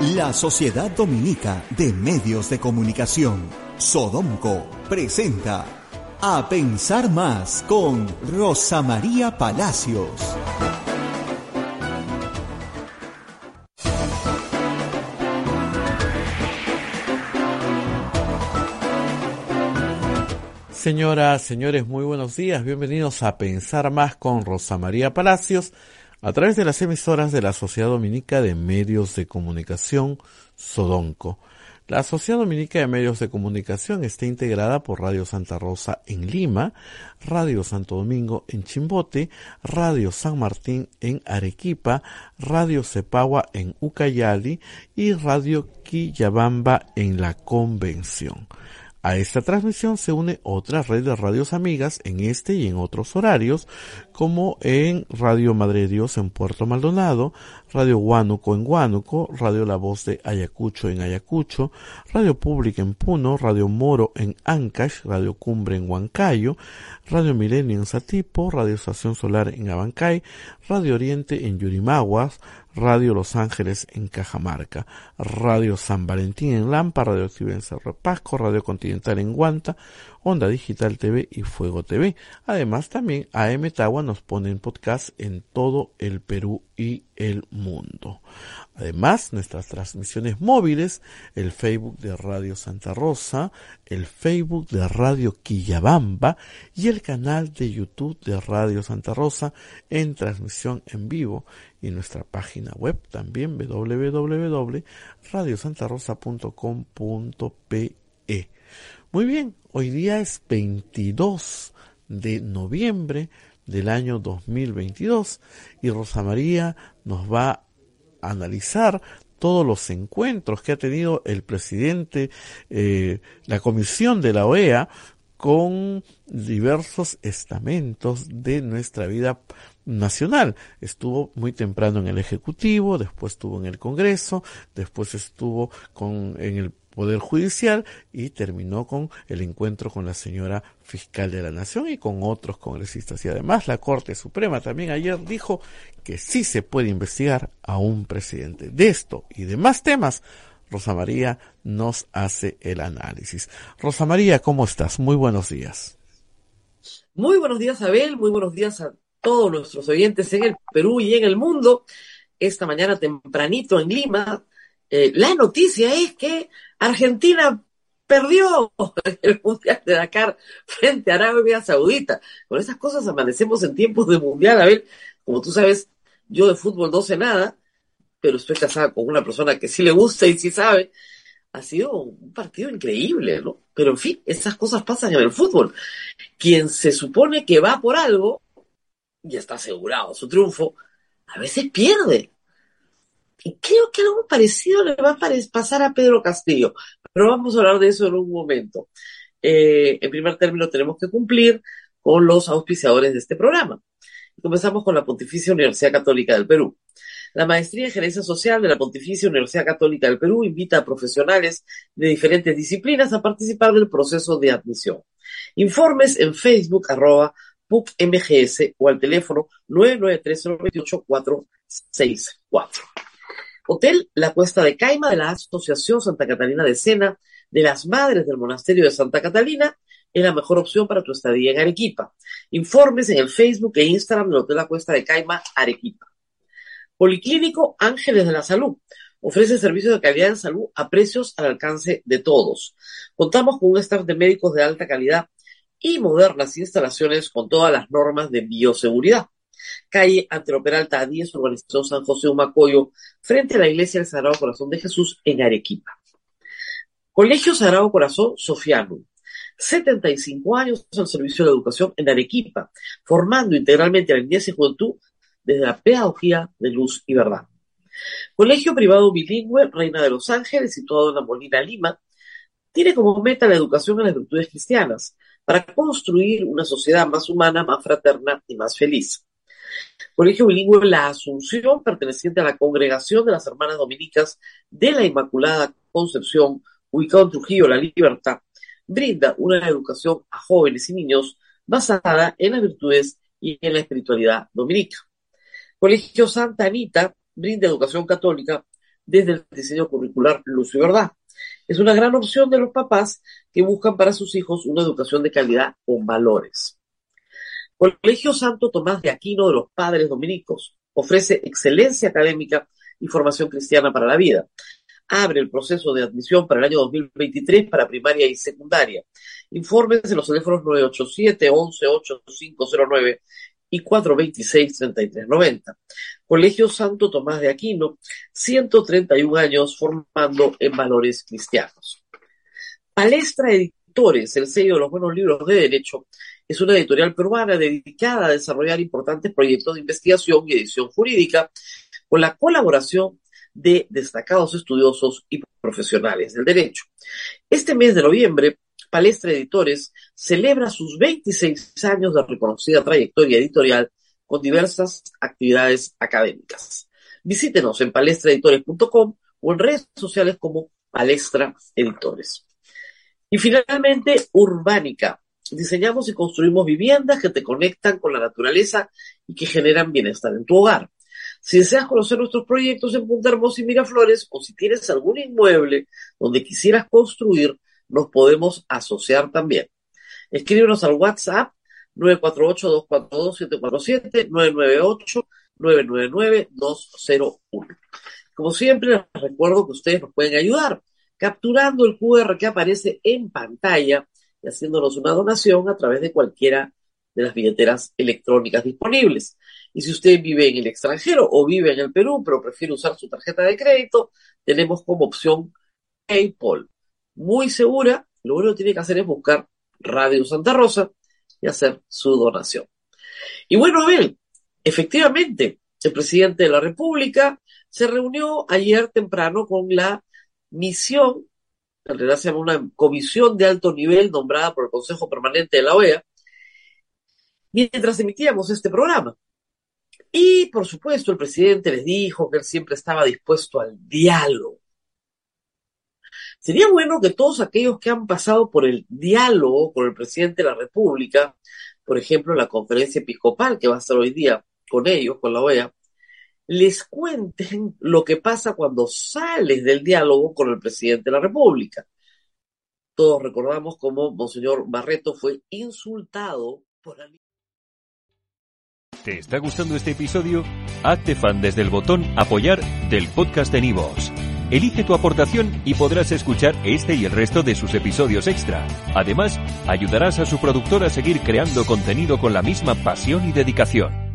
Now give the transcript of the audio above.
La Sociedad Dominica de Medios de Comunicación, Sodomco, presenta A Pensar Más con Rosa María Palacios. Señoras, señores, muy buenos días. Bienvenidos a Pensar Más con Rosa María Palacios a través de las emisoras de la Sociedad Dominica de Medios de Comunicación, Sodonco. La Sociedad Dominica de Medios de Comunicación está integrada por Radio Santa Rosa en Lima, Radio Santo Domingo en Chimbote, Radio San Martín en Arequipa, Radio Cepagua en Ucayali y Radio Quillabamba en la Convención. A esta transmisión se une otra red de radios amigas en este y en otros horarios, como en Radio Madre Dios en Puerto Maldonado, Radio Huánuco en Huánuco, Radio La Voz de Ayacucho en Ayacucho, Radio Pública en Puno, Radio Moro en Ancash, Radio Cumbre en Huancayo, Radio Milenio en Satipo, Radio Estación Solar en Abancay, Radio Oriente en Yurimaguas, Radio Los Ángeles en Cajamarca, Radio San Valentín en Lampa, Radio Activa en Cerro Pasco, Radio Continental en Guanta, Onda Digital TV y Fuego TV. Además también AM Tagua nos pone en podcast en todo el Perú y el mundo. Además, nuestras transmisiones móviles, el Facebook de Radio Santa Rosa, el Facebook de Radio Quillabamba y el canal de YouTube de Radio Santa Rosa en transmisión en vivo y nuestra página web también www.radiosantarosa.com.pe. Muy bien, hoy día es 22 de noviembre del año 2022 y Rosa María nos va a analizar todos los encuentros que ha tenido el presidente, eh, la comisión de la OEA con diversos estamentos de nuestra vida nacional. Estuvo muy temprano en el Ejecutivo, después estuvo en el Congreso, después estuvo con, en el Poder Judicial y terminó con el encuentro con la señora fiscal de la Nación y con otros congresistas. Y además la Corte Suprema también ayer dijo que sí se puede investigar a un presidente. De esto y de más temas, Rosa María nos hace el análisis. Rosa María, ¿cómo estás? Muy buenos días. Muy buenos días, Abel. Muy buenos días a todos nuestros oyentes en el Perú y en el mundo. Esta mañana tempranito en Lima, eh, la noticia es que Argentina perdió el Mundial de Dakar frente a Arabia Saudita. Con esas cosas amanecemos en tiempos de Mundial. A ver, como tú sabes, yo de fútbol no sé nada, pero estoy casada con una persona que sí le gusta y sí sabe. Ha sido un partido increíble, ¿no? Pero en fin, esas cosas pasan en el fútbol. Quien se supone que va por algo, ya está asegurado su triunfo, a veces pierde. Creo que algo parecido le va a pasar a Pedro Castillo, pero vamos a hablar de eso en un momento. Eh, en primer término, tenemos que cumplir con los auspiciadores de este programa. Comenzamos con la Pontificia Universidad Católica del Perú. La Maestría en Gerencia Social de la Pontificia Universidad Católica del Perú invita a profesionales de diferentes disciplinas a participar del proceso de admisión. Informes en Facebook, arroba PUCMGS o al teléfono 993-028-464. Hotel La Cuesta de Caima de la Asociación Santa Catalina de Sena de las Madres del Monasterio de Santa Catalina es la mejor opción para tu estadía en Arequipa. Informes en el Facebook e Instagram del Hotel La Cuesta de Caima, Arequipa. Policlínico Ángeles de la Salud. Ofrece servicios de calidad en salud a precios al alcance de todos. Contamos con un staff de médicos de alta calidad y modernas instalaciones con todas las normas de bioseguridad calle Anteroperalta 10, urbanización San José Humacoyo, frente a la iglesia del Sagrado Corazón de Jesús en Arequipa. Colegio Sagrado Corazón Sofiano. 75 años al servicio de la educación en Arequipa, formando integralmente a la niñez y juventud desde la pedagogía de luz y verdad. Colegio privado bilingüe Reina de los Ángeles, situado en la Molina, Lima, tiene como meta la educación en las virtudes cristianas, para construir una sociedad más humana, más fraterna y más feliz. Colegio Bilingüe La Asunción, perteneciente a la Congregación de las Hermanas Dominicas de la Inmaculada Concepción, ubicado en Trujillo, La Libertad, brinda una educación a jóvenes y niños basada en las virtudes y en la espiritualidad dominica. Colegio Santa Anita brinda educación católica desde el diseño curricular Luz y Verdad. Es una gran opción de los papás que buscan para sus hijos una educación de calidad con valores. Colegio Santo Tomás de Aquino de los Padres Dominicos ofrece excelencia académica y formación cristiana para la vida. Abre el proceso de admisión para el año 2023 para primaria y secundaria. Informes en los teléfonos 987 11 8509 y 426-3390. Colegio Santo Tomás de Aquino, 131 años formando en valores cristianos. Palestra Editores, el sello de los buenos libros de derecho, es una editorial peruana dedicada a desarrollar importantes proyectos de investigación y edición jurídica con la colaboración de destacados estudiosos y profesionales del derecho. Este mes de noviembre Palestra Editores celebra sus 26 años de reconocida trayectoria editorial con diversas actividades académicas. Visítenos en palestraeditores.com o en redes sociales como Palestra Editores. Y finalmente, Urbánica. Diseñamos y construimos viviendas que te conectan con la naturaleza y que generan bienestar en tu hogar. Si deseas conocer nuestros proyectos en Punta Hermosa y Miraflores o si tienes algún inmueble donde quisieras construir, nos podemos asociar también. Escríbenos al WhatsApp 948-242-747, 998-999-201. Como siempre, les recuerdo que ustedes nos pueden ayudar capturando el QR que aparece en pantalla y haciéndonos una donación a través de cualquiera de las billeteras electrónicas disponibles. Y si usted vive en el extranjero o vive en el Perú, pero prefiere usar su tarjeta de crédito, tenemos como opción PayPal muy segura, lo único que tiene que hacer es buscar Radio Santa Rosa y hacer su donación. Y bueno, Abel, efectivamente, el presidente de la República se reunió ayer temprano con la misión, llama una comisión de alto nivel nombrada por el Consejo Permanente de la OEA, mientras emitíamos este programa. Y por supuesto, el presidente les dijo que él siempre estaba dispuesto al diálogo. Sería bueno que todos aquellos que han pasado por el diálogo con el presidente de la República, por ejemplo, la conferencia episcopal que va a estar hoy día con ellos, con la OEA, les cuenten lo que pasa cuando sales del diálogo con el presidente de la República. Todos recordamos cómo Monseñor Barreto fue insultado por ¿Te está gustando este episodio? Hazte fan desde el botón apoyar del podcast de Nivos. Elige tu aportación y podrás escuchar este y el resto de sus episodios extra. Además, ayudarás a su productor a seguir creando contenido con la misma pasión y dedicación.